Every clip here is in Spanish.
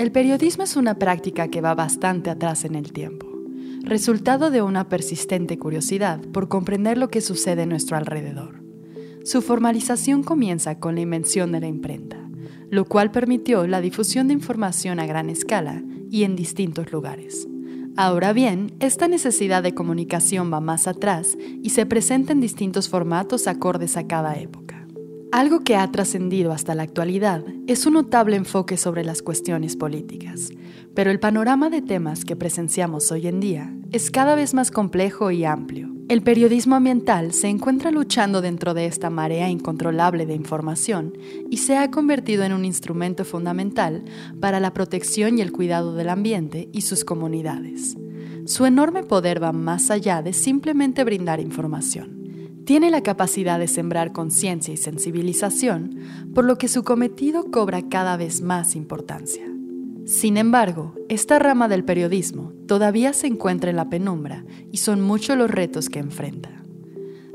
El periodismo es una práctica que va bastante atrás en el tiempo, resultado de una persistente curiosidad por comprender lo que sucede a nuestro alrededor. Su formalización comienza con la invención de la imprenta, lo cual permitió la difusión de información a gran escala y en distintos lugares. Ahora bien, esta necesidad de comunicación va más atrás y se presenta en distintos formatos acordes a cada época. Algo que ha trascendido hasta la actualidad es un notable enfoque sobre las cuestiones políticas, pero el panorama de temas que presenciamos hoy en día es cada vez más complejo y amplio. El periodismo ambiental se encuentra luchando dentro de esta marea incontrolable de información y se ha convertido en un instrumento fundamental para la protección y el cuidado del ambiente y sus comunidades. Su enorme poder va más allá de simplemente brindar información tiene la capacidad de sembrar conciencia y sensibilización, por lo que su cometido cobra cada vez más importancia. Sin embargo, esta rama del periodismo todavía se encuentra en la penumbra y son muchos los retos que enfrenta.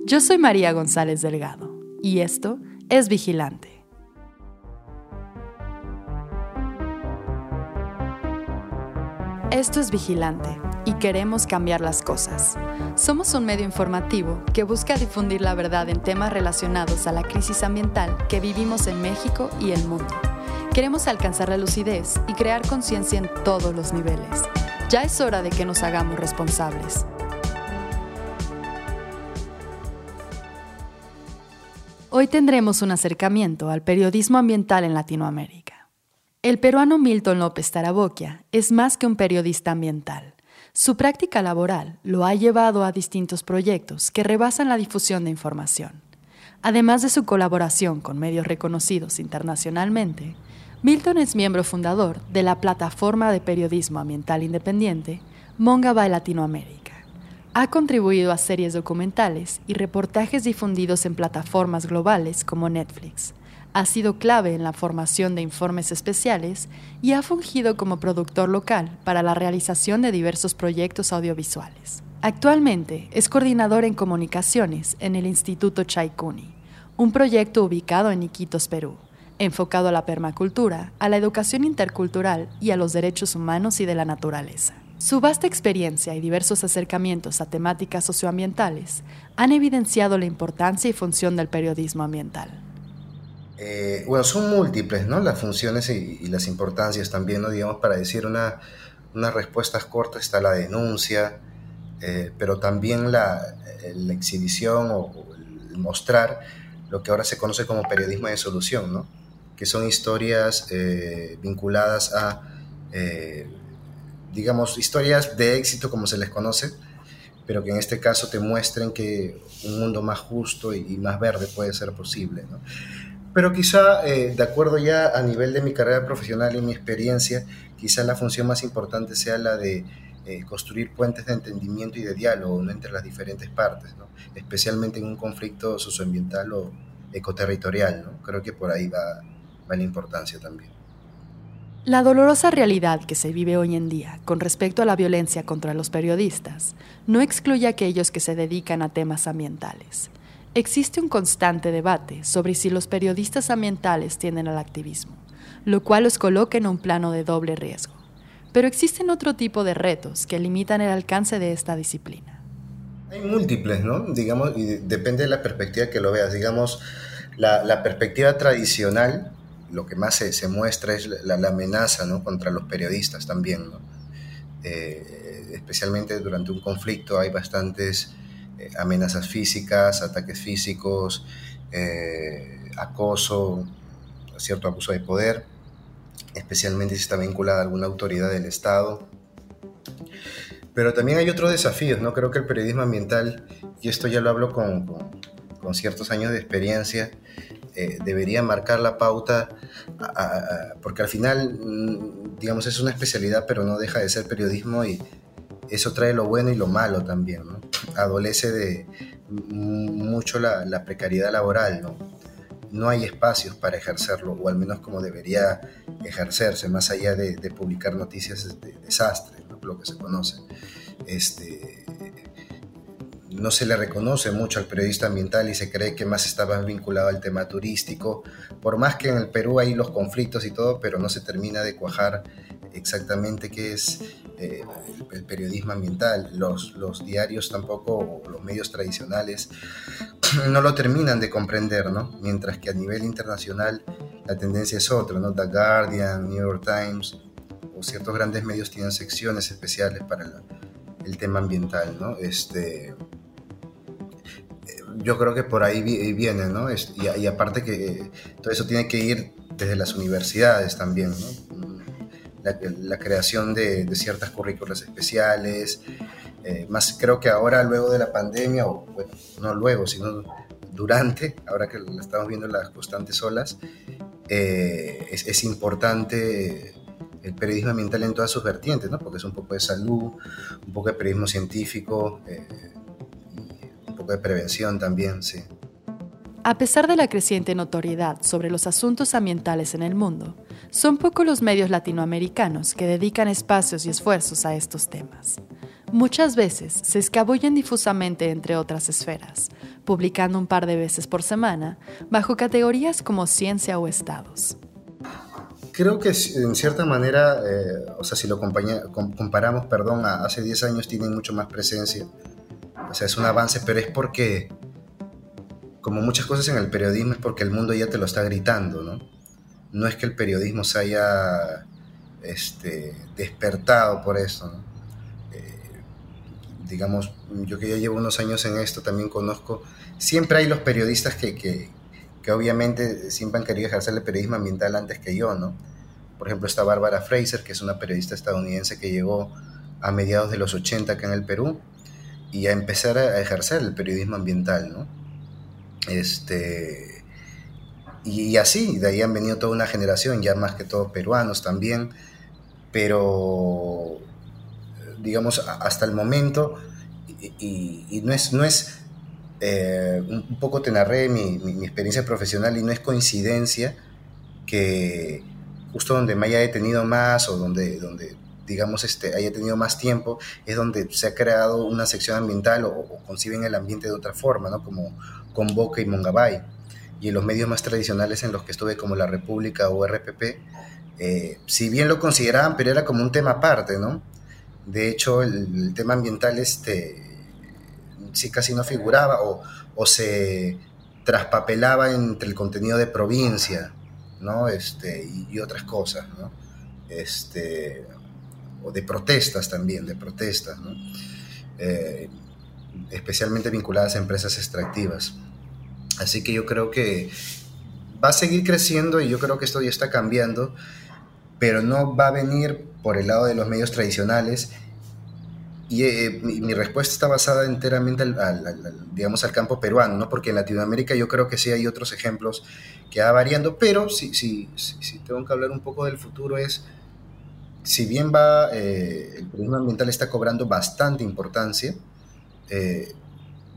Yo soy María González Delgado y esto es Vigilante. Esto es Vigilante y queremos cambiar las cosas. Somos un medio informativo que busca difundir la verdad en temas relacionados a la crisis ambiental que vivimos en México y el mundo. Queremos alcanzar la lucidez y crear conciencia en todos los niveles. Ya es hora de que nos hagamos responsables. Hoy tendremos un acercamiento al periodismo ambiental en Latinoamérica. El peruano Milton López Taraboquia es más que un periodista ambiental su práctica laboral lo ha llevado a distintos proyectos que rebasan la difusión de información. Además de su colaboración con medios reconocidos internacionalmente, Milton es miembro fundador de la plataforma de periodismo ambiental independiente Mongabay Latinoamérica. Ha contribuido a series documentales y reportajes difundidos en plataformas globales como Netflix, ha sido clave en la formación de informes especiales y ha fungido como productor local para la realización de diversos proyectos audiovisuales. Actualmente es coordinador en comunicaciones en el Instituto Chaikuni, un proyecto ubicado en Iquitos, Perú, enfocado a la permacultura, a la educación intercultural y a los derechos humanos y de la naturaleza. Su vasta experiencia y diversos acercamientos a temáticas socioambientales han evidenciado la importancia y función del periodismo ambiental. Eh, bueno, son múltiples, ¿no? Las funciones y, las importancias también, ¿no? Digamos, para decir una, unas respuestas cortas está la denuncia, eh, pero también la, la exhibición o, el mostrar lo que ahora se conoce como periodismo de solución, ¿no? Que son historias eh, vinculadas a, digamos, historias de éxito como se les conoce, pero que en este caso te muestren que un mundo más justo y, y más verde puede ser posible, ¿no? Pero quizá, eh, de acuerdo ya a nivel de mi carrera profesional y mi experiencia, quizá la función más importante sea la de eh, construir puentes de entendimiento y de diálogo entre las diferentes partes, especialmente en un conflicto socioambiental o ecoterritorial. ¿no? Creo que por ahí va, va la importancia también. La dolorosa realidad que se vive hoy en día con respecto a la violencia contra los periodistas no excluye a aquellos que se dedican a temas ambientales. Existe un constante debate sobre si los periodistas ambientales tienden al activismo, lo cual los coloca en un plano de doble riesgo. Pero existen otro tipo de retos que limitan el alcance de esta disciplina. Hay múltiples, ¿no? Digamos, y depende de la perspectiva que lo veas. Digamos, la, perspectiva tradicional, lo que más se, muestra es la, amenaza ¿no? contra los periodistas también. Eh, especialmente durante un conflicto hay bastantes amenazas físicas, ataques físicos, eh, acoso, cierto abuso de poder, especialmente si está vinculada a alguna autoridad del Estado. Pero también hay otros desafíos, ¿no? Creo que el periodismo ambiental, y esto ya lo hablo con, con, ciertos años de experiencia, eh, debería marcar la pauta, porque al final, mm, digamos, es una especialidad, pero no deja de ser periodismo y eso trae lo bueno y lo malo también, ¿no? Adolece de mucho la, precariedad laboral, ¿no? No hay espacios para ejercerlo, o al menos como debería ejercerse, más allá de, publicar noticias de desastres, lo que se conoce. Este, no se le reconoce mucho al periodista ambiental y se cree que más estaba vinculado al tema turístico, por más que en el Perú hay los conflictos y todo, pero no se termina de cuajar exactamente qué es eh, el, periodismo ambiental. Los, diarios tampoco, los medios tradicionales, no lo terminan de comprender, ¿no? Mientras que a nivel internacional la tendencia es otra, ¿no? The Guardian, New York Times o ciertos grandes medios tienen secciones especiales para el tema ambiental, ¿no? Este, yo creo que por ahí viene, ¿no? Y, aparte que todo eso tiene que ir desde las universidades también, ¿no? La, creación de, ciertas currículas especiales, eh, más creo que ahora luego de la pandemia, o no luego, sino durante, ahora que estamos viendo las constantes olas, eh, es, importante el periodismo ambiental en todas sus vertientes, ¿no? Porque es un poco de salud, un poco de periodismo científico, eh, de prevención también, sí. A pesar de la creciente notoriedad sobre los asuntos ambientales en el mundo, son pocos los medios latinoamericanos que dedican espacios y esfuerzos a estos temas. Muchas veces se escabullen difusamente entre otras esferas, publicando un par de veces por semana, bajo categorías como ciencia o estados. Creo que en cierta manera, eh, o sea, si lo comparamos, perdón, a hace 10 años tienen mucho más presencia o sea, es un avance, pero es porque, como muchas cosas en el periodismo, es porque el mundo ya te lo está gritando, ¿no? No es que el periodismo se haya este, despertado por eso, ¿no? Eh, digamos, yo que ya llevo unos años en esto, también conozco, siempre hay los periodistas que, que, que obviamente siempre han querido ejercer el periodismo ambiental antes que yo, ¿no? Por ejemplo, está Bárbara Fraser, que es una periodista estadounidense que llegó a mediados de los 80 acá en el Perú y a empezar a ejercer el periodismo ambiental, ¿no? Este, y, así, de ahí han venido toda una generación, ya más que todos peruanos también, pero digamos, hasta el momento, y, no es, no es eh, un poco te narré mi, mi, experiencia profesional y no es coincidencia que justo donde me haya detenido más o donde, donde digamos, este, haya tenido más tiempo, es donde se ha creado una sección ambiental o, conciben el ambiente de otra forma, ¿no? Como Convoca y Mongabay. Y en los medios más tradicionales en los que estuve, como La República o RPP, eh, si bien lo consideraban, pero era como un tema aparte, ¿no? De hecho, el, tema ambiental este, sí casi no figuraba o, se traspapelaba entre el contenido de provincia, ¿no? Este, y, otras cosas, ¿no? Este, o de protestas también, de protestas, eh, especialmente vinculadas a empresas extractivas. Así que yo creo que va a seguir creciendo y yo creo que esto ya está cambiando, pero no va a venir por el lado de los medios tradicionales. Y eh, mi, respuesta está basada enteramente al, digamos, al campo peruano, ¿no? porque en Latinoamérica yo creo que sí hay otros ejemplos que va variando, pero si, si, si tengo que hablar un poco del futuro es si bien va, eh, el periodismo ambiental está cobrando bastante importancia, eh,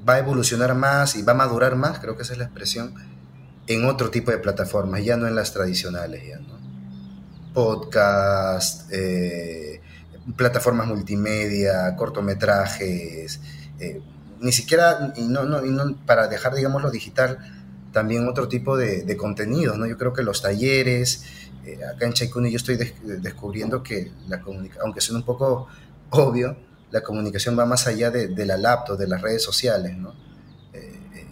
va a evolucionar más y va a madurar más, creo que esa es la expresión, en otro tipo de plataformas, ya no en las tradicionales, ya, ¿no? Podcast, eh, plataformas multimedia, cortometrajes, ni siquiera, y no, no, y no, para dejar, digamos, lo digital, también otro tipo de, de contenidos, ¿no? Yo creo que los talleres, eh, acá en Chaikuni yo estoy descubriendo que la comunicación, aunque suene un poco obvio, la comunicación va más allá de, la laptop, de las redes sociales, ¿no? Eh, eh,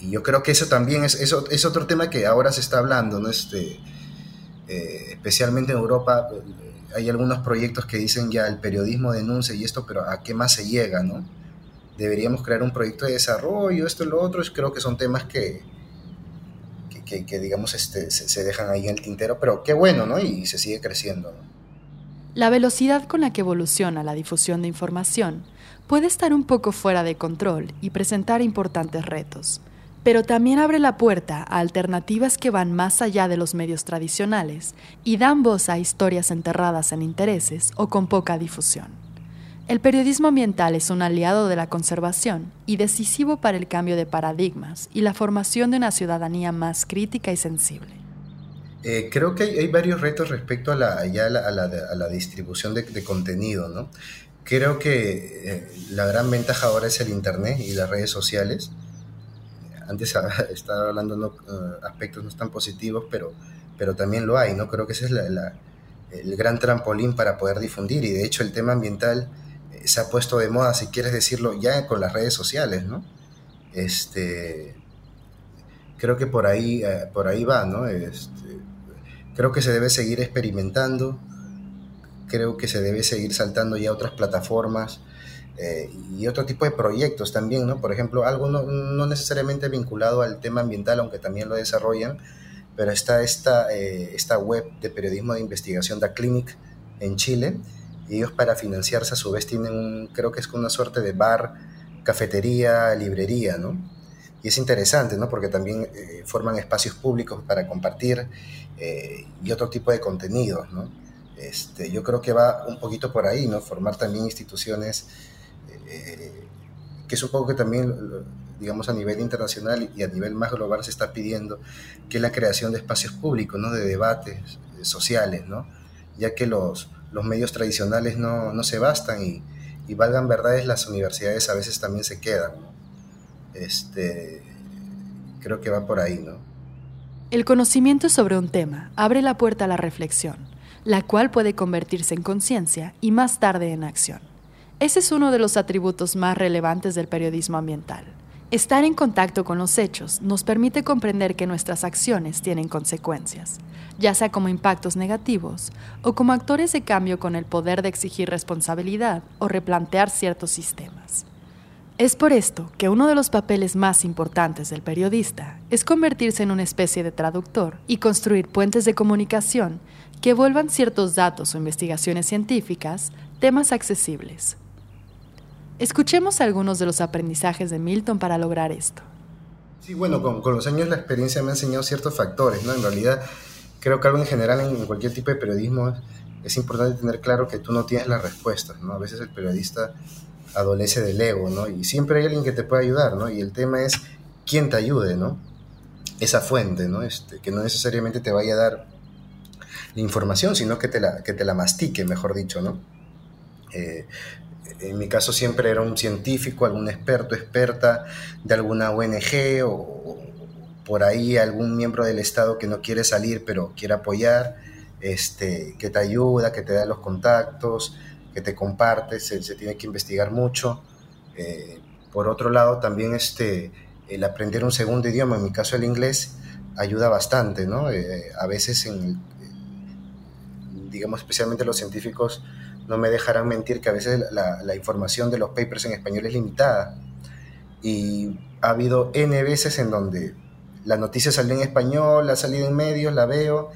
y yo creo que eso también es, es otro tema que ahora se está hablando, ¿no? Este, especialmente en Europa hay algunos proyectos que dicen ya el periodismo denuncia y esto, pero ¿a qué más se llega, no? Deberíamos crear un proyecto de desarrollo, esto y lo otro, creo que son temas que, que, digamos, este, se, dejan ahí en el tintero, pero qué bueno, ¿no? Y se sigue creciendo. La velocidad con la que evoluciona la difusión de información puede estar un poco fuera de control y presentar importantes retos, pero también abre la puerta a alternativas que van más allá de los medios tradicionales y dan voz a historias enterradas en intereses o con poca difusión. El periodismo ambiental es un aliado de la conservación y decisivo para el cambio de paradigmas y la formación de una ciudadanía más crítica y sensible. Eh, creo que hay, varios retos respecto a la, a la, distribución de, contenido. ¿no? Creo que eh, la gran ventaja ahora es el Internet y las redes sociales. Antes estaba hablando de uh, aspectos no tan positivos, pero, pero también lo hay. ¿no? Creo que esa es el gran trampolín para poder difundir y de hecho el tema ambiental eh, se ha puesto de moda, si quieres decirlo, ya con las redes sociales, ¿no? Este, creo que por ahí, eh, por ahí va, ¿no? Este, creo que se debe seguir experimentando, creo que se debe seguir saltando ya otras plataformas eh, y otro tipo de proyectos también, ¿no? Por ejemplo, algo no, no, necesariamente vinculado al tema ambiental, aunque también lo desarrollan, pero está esta, eh, esta web de periodismo de investigación, da Clinic, en Chile, y ellos para financiarse a su vez tienen, creo que es una suerte de bar, cafetería, librería, ¿no? Y es interesante, ¿no? Porque también eh, forman espacios públicos para compartir y otro tipo de contenidos, ¿no? Este, yo creo que va un poquito por ahí, ¿no? Formar también instituciones eh, que poco que también, digamos, a nivel internacional y a nivel más global se está pidiendo, que es la creación de espacios públicos, ¿no? De debates eh, sociales, ¿no? Ya que los, los medios tradicionales no, no se bastan y, y, valgan verdades, las universidades a veces también se quedan, Este, creo que va por ahí, ¿no? El conocimiento sobre un tema abre la puerta a la reflexión, la cual puede convertirse en conciencia y más tarde en acción. Ese es uno de los atributos más relevantes del periodismo ambiental. Estar en contacto con los hechos nos permite comprender que nuestras acciones tienen consecuencias, ya sea como impactos negativos o como actores de cambio con el poder de exigir responsabilidad o replantear ciertos sistemas. Es por esto que uno de los papeles más importantes del periodista es convertirse en una especie de traductor y construir puentes de comunicación que vuelvan ciertos datos o investigaciones científicas temas accesibles. Escuchemos algunos de los aprendizajes de Milton para lograr esto. Sí, bueno, con, los años la experiencia me ha enseñado ciertos factores, ¿no? En realidad, creo que algo en general en cualquier tipo de periodismo es importante tener claro que tú no tienes las respuestas, ¿no? A veces el periodista adolece del ego, ¿no? Y siempre hay alguien que te puede ayudar, ¿no? Y el tema es quién te ayude, ¿no? Esa fuente, ¿no? Este, que no necesariamente te vaya a dar la información, sino que te la, que te la mastique, mejor dicho, ¿no? Eh, en mi caso siempre era un científico, algún experto, experta de alguna ONG o, por ahí algún miembro del Estado que no quiere salir pero quiere apoyar, este, que te ayuda, que te da los contactos, que te comparte, se, tiene que investigar mucho. Eh, por otro lado, también este, el aprender un segundo idioma, en mi caso el inglés, ayuda bastante, ¿no? Eh, a veces, en, digamos, especialmente los científicos, no me dejarán mentir que a veces la, información de los papers en español es limitada. Y ha habido N veces en donde la noticia salió en español, ha salido en medios, la veo,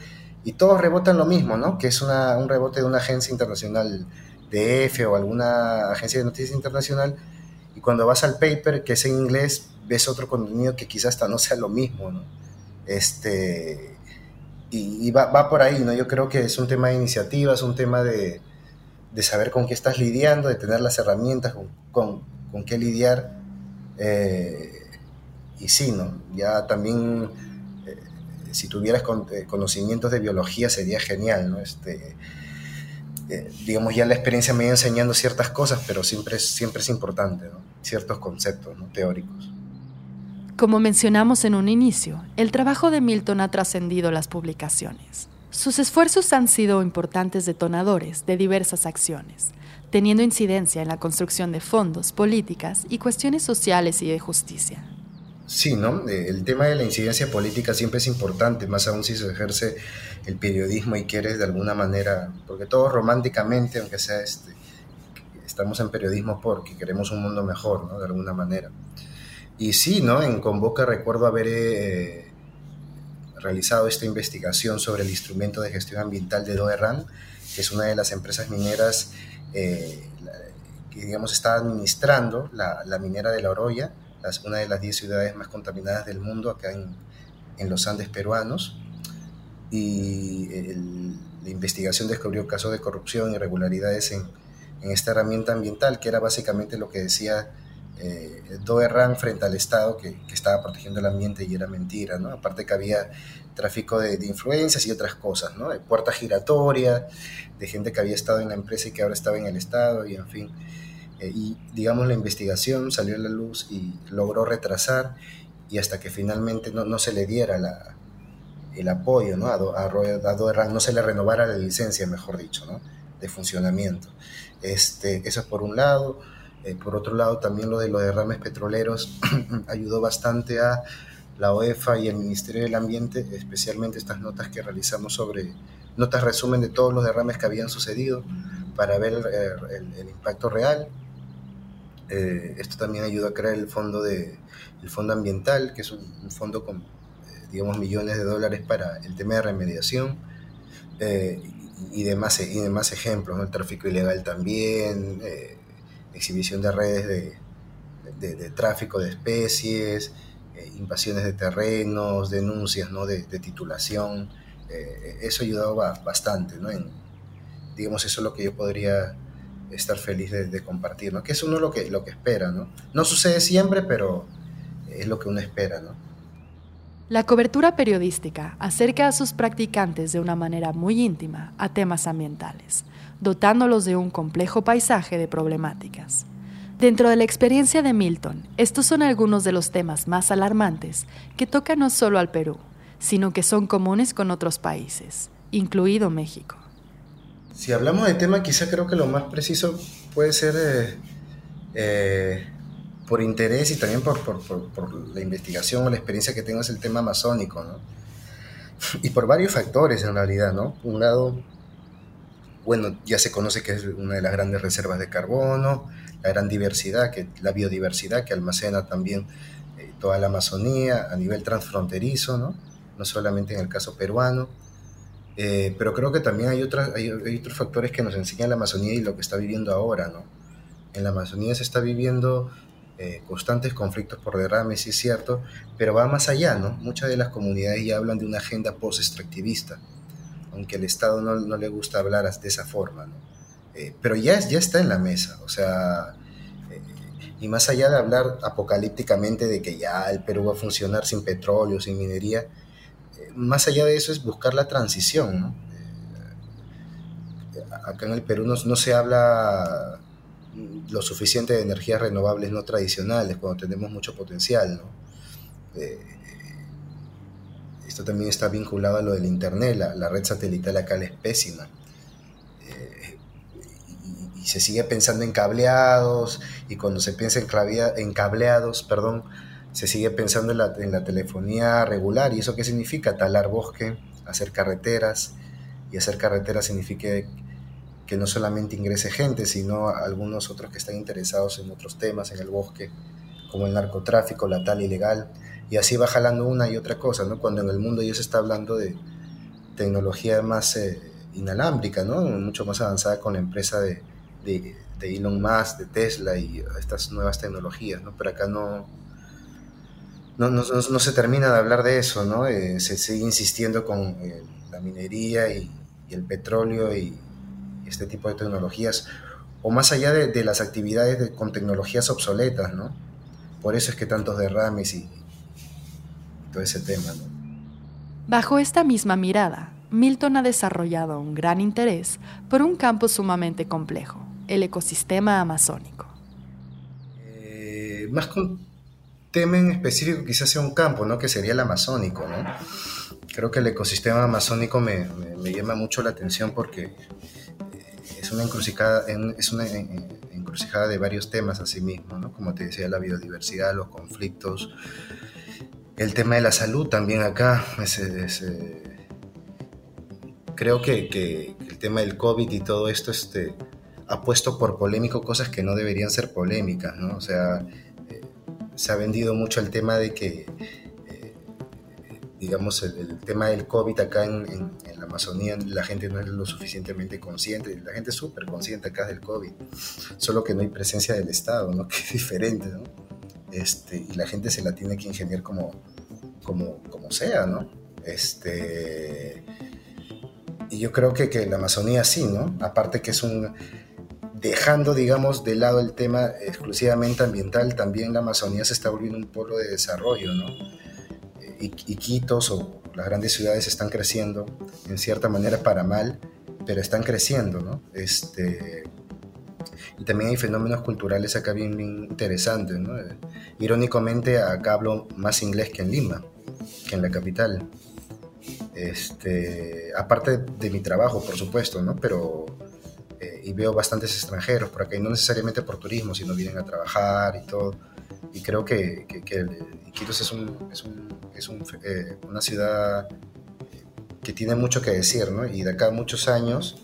y todos rebotan lo mismo, ¿no? Que es un rebote de una agencia internacional de F o alguna agencia de noticias internacional, y cuando vas al paper, que es en inglés, ves otro contenido que quizás hasta no sea lo mismo. Este, y, va, va, por ahí, ¿no? Yo creo que es un tema de iniciativa, es un tema de, de saber con qué estás lidiando, de tener las herramientas con, con, qué lidiar. Eh, y sí, ¿no? Ya también, eh, si tuvieras eh, conocimientos de biología sería genial, ¿no? Este, digamos, ya la experiencia me iba enseñando ciertas cosas, pero siempre es, siempre es importante, ¿no? Ciertos conceptos ¿no? teóricos. Como mencionamos en un inicio, el trabajo de Milton ha trascendido las publicaciones. Sus esfuerzos han sido importantes detonadores de diversas acciones, teniendo incidencia en la construcción de fondos, políticas y cuestiones sociales y de justicia. Sí, ¿no? Eh, el tema de la incidencia política siempre es importante, más aún si se ejerce el periodismo y quieres de alguna manera, porque todos románticamente, aunque sea este, estamos en periodismo porque queremos un mundo mejor, ¿no? De alguna manera. Y sí, ¿no? En Convoca recuerdo haber eh, realizado esta investigación sobre el instrumento de gestión ambiental de Doerran, que es una de las empresas mineras eh, que, digamos, está administrando la, minera de La Oroya, una de las 10 ciudades más contaminadas del mundo acá en, en los Andes peruanos. Y la investigación descubrió casos de corrupción irregularidades en, en esta herramienta ambiental, que era básicamente lo que decía eh, frente al Estado que, estaba protegiendo el ambiente y era mentira, ¿no? Aparte que había tráfico de, influencias y otras cosas, ¿no? De puertas giratorias, de gente que había estado en la empresa y que ahora estaba en el Estado y en fin. Eh, y digamos la investigación salió a la luz y logró retrasar y hasta que finalmente no, no se le diera la, el apoyo ¿no? a, a, no se le renovara la licencia, mejor dicho, ¿no? de funcionamiento. Este, eso es por un lado. Eh, por otro lado, también lo de los derrames petroleros ayudó bastante a la OEFA y el Ministerio del Ambiente, especialmente estas notas que realizamos sobre, notas resumen de todos los derrames que habían sucedido para ver el, impacto real. Eh, esto también ayudó a crear el fondo, de, el fondo ambiental, que es un, fondo con, eh, digamos, millones de dólares para el tema de remediación. y, demás, y demás ejemplos, el tráfico ilegal también, exhibición de redes de, de, tráfico de especies, eh, invasiones de terrenos, denuncias ¿no? de, titulación. Eh, eso ha ayudado bastante, ¿no? En, digamos, eso es lo que yo podría estar feliz de, compartir, ¿no? Que es uno lo que, lo que espera, ¿no? No sucede siempre, pero es lo que uno espera, ¿no? La cobertura periodística acerca a sus practicantes de una manera muy íntima a temas ambientales, dotándolos de un complejo paisaje de problemáticas. Dentro de la experiencia de Milton, estos son algunos de los temas más alarmantes que tocan no solo al Perú, sino que son comunes con otros países, incluido México. Si hablamos de tema, quizá creo que lo más preciso puede ser eh, eh, por interés y también por, la investigación o la experiencia que tengo es el tema amazónico, ¿no? Y por varios factores en realidad, ¿no? Un lado, bueno, ya se conoce que es una de las grandes reservas de carbono, la gran diversidad, que, la biodiversidad que almacena también eh, toda la Amazonía a nivel transfronterizo, ¿no? no solamente en el caso peruano. Eh, pero creo que también hay, hay, otros factores que nos enseñan la Amazonía y lo que está viviendo ahora. ¿no? En la Amazonía se está viviendo eh, constantes conflictos por derrames, sí es cierto, pero va más allá. ¿no? Muchas de las comunidades ya hablan de una agenda post-extractivista, aunque al Estado no, no le gusta hablar de esa forma. ¿no? Eh, pero ya, ya está en la mesa, o sea, y más allá de hablar apocalípticamente de que ya el Perú va a funcionar sin petróleo, sin minería, más allá de eso es buscar la transición, ¿no? acá en el Perú no, no, se habla lo suficiente de energías renovables no tradicionales, cuando tenemos mucho potencial, ¿no? esto también está vinculado a lo del Internet, la, red satelital acá es pésima y se sigue pensando en cableados, y cuando se piensa en, cableados, perdón, se sigue pensando en la, telefonía regular. ¿Y eso qué significa? Talar bosque, hacer carreteras, y hacer carreteras significa que no solamente ingrese gente, sino algunos otros que están interesados en otros temas en el bosque, como el narcotráfico, la tal ilegal, y así va jalando una y otra cosa, ¿no? Cuando en el mundo ya se está hablando de tecnología más eh, inalámbrica, ¿no? Mucho más avanzada con la empresa de, de, Elon Musk, de Tesla y estas nuevas tecnologías, ¿no? Pero acá no, no, no, no se termina de hablar de eso, ¿no? Eh, se sigue insistiendo con eh, la minería y, el petróleo y, este tipo de tecnologías, o más allá de, las actividades con tecnologías obsoletas, ¿no? Por eso es que tantos derrames y, y todo ese tema, ¿no? Bajo esta misma mirada, Milton ha desarrollado un gran interés por un campo sumamente complejo, el ecosistema amazónico. Eh, más un tema en específico, quizás sea un campo, ¿no? Que sería el amazónico, ¿no? Creo que el ecosistema amazónico me, llama mucho la atención porque eh, es una encrucijada, es una encrucijada de varios temas a sí mismo, ¿no? Como te decía, la biodiversidad, los conflictos, el tema de la salud también acá, creo que, que, el tema del COVID y todo esto este, ha puesto por polémico cosas que no deberían ser polémicas, ¿no? O sea, eh, se ha vendido mucho el tema de que, eh, digamos, el, tema del COVID acá en, la Amazonía, la gente no es lo suficientemente consciente, la gente es súper consciente acá del COVID, solo que no hay presencia del Estado, ¿no? Que es diferente, ¿no? Este, y la gente se la tiene que ingeniar como, como, como sea, ¿no? Este, y yo creo que, que la Amazonía sí, ¿no? Aparte que es un dejando, digamos, de lado el tema exclusivamente ambiental, también la Amazonía se está volviendo un polo de desarrollo, ¿no? Y, Quitos o las grandes ciudades están creciendo, en cierta manera para mal, pero están creciendo, ¿no? Este, y también hay fenómenos culturales acá bien, interesantes, ¿no? Irónicamente, acá hablo más inglés que en Lima, que en la capital. Este, aparte de, mi trabajo, por supuesto, ¿no? Pero, eh, y veo bastantes extranjeros por acá, y no necesariamente por turismo, sino vienen a trabajar y todo. Y creo que, que, Iquitos es, un, es, un, es un, eh, una ciudad que tiene mucho que decir, ¿no? Y de acá a muchos años,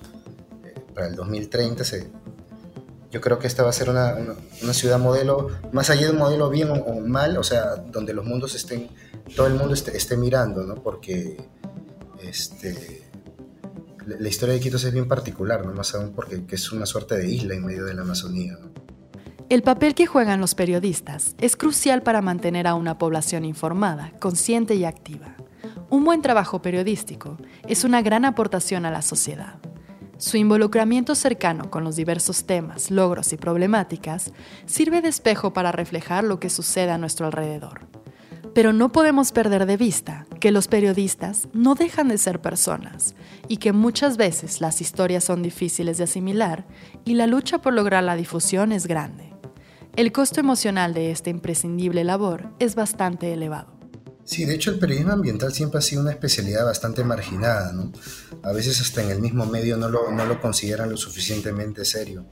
eh, para el 2030, se, yo creo que esta va a ser una, una, ciudad modelo, más allá de un modelo bien o, mal, o sea, donde los mundos estén, todo el mundo esté, esté mirando, ¿no? Porque este, la, historia de Quito es bien particular, ¿no? Más aún porque es una suerte de isla en medio de la Amazonía. El papel que juegan los periodistas es crucial para mantener a una población informada, consciente y activa. Un buen trabajo periodístico es una gran aportación a la sociedad. Su involucramiento cercano con los diversos temas, logros y problemáticas sirve de espejo para reflejar lo que sucede a nuestro alrededor. Pero no podemos perder de vista que los periodistas no dejan de ser personas y que muchas veces las historias son difíciles de asimilar y la lucha por lograr la difusión es grande. El costo emocional de esta imprescindible labor es bastante elevado. Sí, de hecho el periodismo ambiental siempre ha sido una especialidad bastante marginada, ¿no? A veces hasta en el mismo medio no lo, no lo consideran lo suficientemente serio.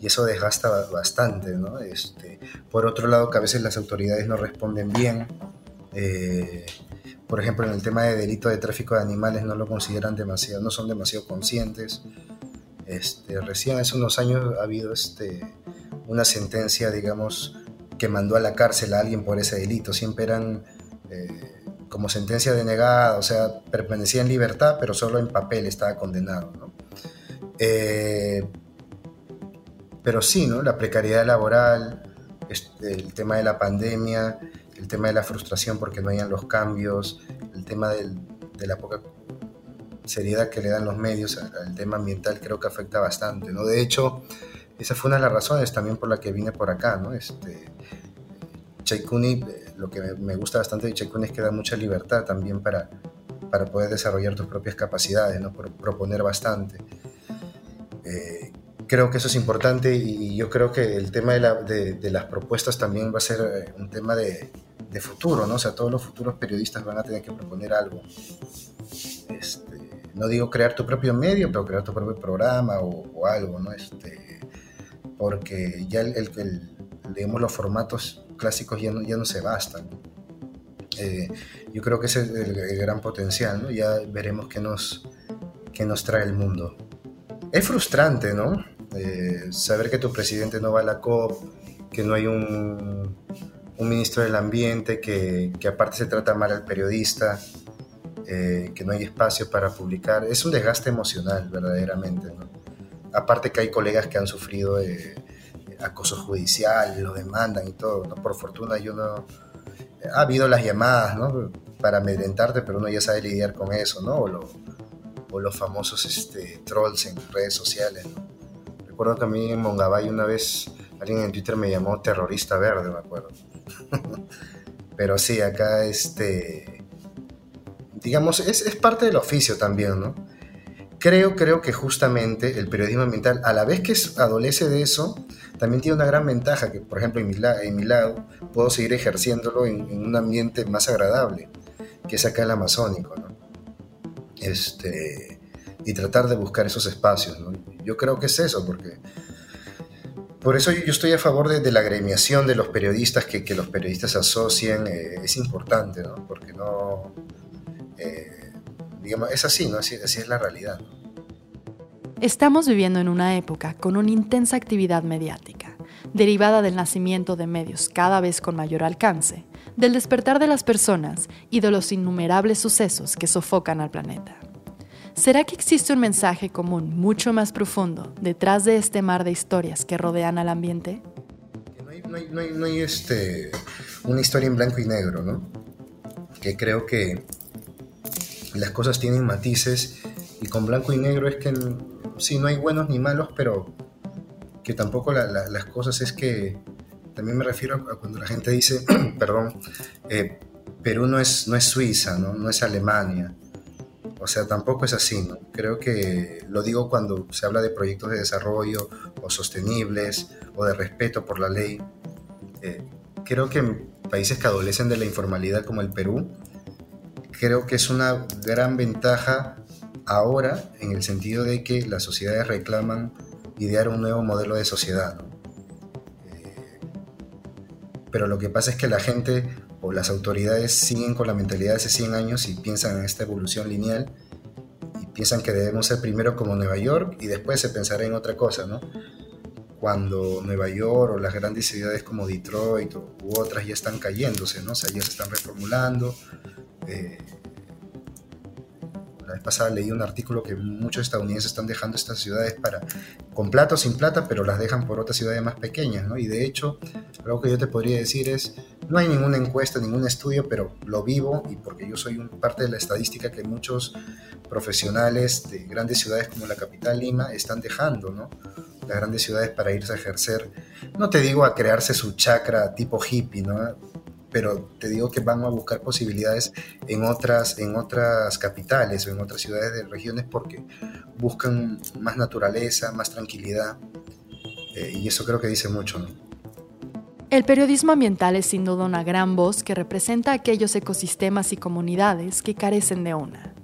Y eso desgasta bastante, ¿no? Este, por otro lado, que a veces las autoridades no responden bien. Eh, por ejemplo, en el tema de delito de tráfico de animales no lo consideran demasiado, no son demasiado conscientes. Este, recién hace unos años ha habido este, una sentencia, digamos, que mandó a la cárcel a alguien por ese delito. Siempre eran eh, como sentencia denegada, o sea, permanecía en libertad, pero solo en papel estaba condenado. Eh, pero sí, ¿no? la precariedad laboral, este, el tema de la pandemia, el tema de la frustración porque no hayan los cambios, el tema de la poca seriedad que le dan los medios al, tema ambiental creo que afecta bastante. ¿no? De hecho, esa fue una de las razones también por la que vine por acá. ¿no? Este, Chaikuni lo que me gusta bastante de Chekun es que da mucha libertad también para, para poder desarrollar tus propias capacidades, ¿no? proponer bastante. Eh, creo que eso es importante y yo creo que el tema de, de, las propuestas también va a ser eh, un tema de, de, futuro, ¿no? O sea, todos los futuros periodistas van a tener que proponer algo. Este, no digo crear tu propio medio, pero crear tu propio programa o, algo, ¿no? Este, porque ya el, el, los formatos clásicos ya no, ya no se bastan. Eh, yo creo que ese es el, gran potencial, ¿no? Ya veremos qué nos, qué nos trae el mundo. Es frustrante, ¿no? Eh, saber que tu presidente no va a la COP, que no hay un, un ministro del ambiente, que, que, aparte se trata mal al periodista, eh, que no hay espacio para publicar. Es un desgaste emocional, verdaderamente, ¿no? Aparte que hay colegas que han sufrido acoso judicial, lo demandan y todo, ¿no? Por fortuna yo no... Ha habido las llamadas, ¿no? Para amedrentarte, pero uno ya sabe lidiar con eso, ¿no? O, o los famosos este, trolls en redes sociales, ¿no? Recuerdo que a mí en Mongabay una vez alguien en Twitter me llamó terrorista verde, me acuerdo. pero sí, acá este... Digamos, es, es parte del oficio también, ¿no? Creo, creo que justamente el periodismo ambiental, a la vez que adolece de eso, también tiene una gran ventaja, que por ejemplo en mi, en lado puedo seguir ejerciéndolo en, un ambiente más agradable, que es acá el amazónico, ¿no? Este, y tratar de buscar esos espacios. ¿no? Yo creo que es eso, porque por eso yo estoy a favor de, la agremiación de los periodistas, que, que los periodistas se asocien, eh, es importante, ¿no? porque no... Eh, digamos, es así, ¿no? Así, es la realidad. Estamos viviendo en una época con una intensa actividad mediática, derivada del nacimiento de medios cada vez con mayor alcance, del despertar de las personas y de los innumerables sucesos que sofocan al planeta. ¿Será que existe un mensaje común mucho más profundo detrás de este mar de historias que rodean al ambiente? No hay, no hay, no hay, no hay este, una historia en blanco y negro, ¿no? Que creo que las cosas tienen matices y con blanco y negro es que sí, no hay buenos ni malos, pero que tampoco las cosas es que, también me refiero a cuando la gente dice, perdón, eh, Perú no es, no es Suiza, ¿no? no es Alemania. O sea, tampoco es así, ¿no? Creo que lo digo cuando se habla de proyectos de desarrollo o sostenibles o de respeto por la ley. Eh, creo que en países que adolecen de la informalidad como el Perú, creo que es una gran ventaja ahora en el sentido de que las sociedades reclaman idear un nuevo modelo de sociedad. Eh, pero lo que pasa es que la gente o las autoridades siguen con la mentalidad de hace 100 años y piensan en esta evolución lineal y piensan que debemos ser primero como Nueva York y después se pensará en otra cosa, ¿no? Cuando Nueva York o las grandes ciudades como Detroit u otras ya están cayéndose, ¿no? O sea, ya se están reformulando. Eh, la vez pasada leí un artículo que muchos estadounidenses están dejando estas ciudades para, con plata o sin plata, pero las dejan por otras ciudades más pequeñas, ¿no? Y de hecho, algo que yo te podría decir es, no hay ninguna encuesta, ningún estudio, pero lo vivo y porque yo soy parte de la estadística que muchos profesionales de grandes ciudades como la capital Lima están dejando, ¿no? Las grandes ciudades para irse a ejercer, no te digo a crearse su chakra tipo hippie, ¿no? pero te digo que van a buscar posibilidades en otras, en otras capitales o en otras ciudades de regiones porque buscan más naturaleza, más tranquilidad, eh, y eso creo que dice mucho. El periodismo ambiental es sin duda una gran voz que representa aquellos ecosistemas y comunidades que carecen de una.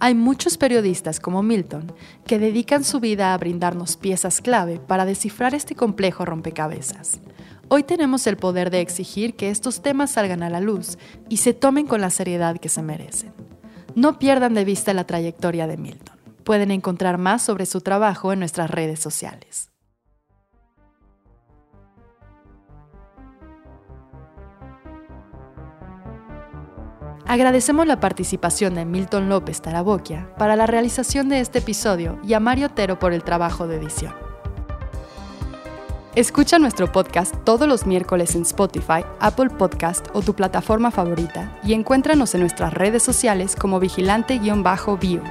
Hay muchos periodistas como Milton que dedican su vida a brindarnos piezas clave para descifrar este complejo rompecabezas. Hoy tenemos el poder de exigir que estos temas salgan a la luz y se tomen con la seriedad que se merecen. No pierdan de vista la trayectoria de Milton. Pueden encontrar más sobre su trabajo en nuestras redes sociales. Agradecemos la participación de Milton López Taraboquia para la realización de este episodio y a Mario Otero por el trabajo de edición. Escucha nuestro podcast todos los miércoles en Spotify, Apple Podcast o tu plataforma favorita y encuéntranos en nuestras redes sociales como vigilante-bio.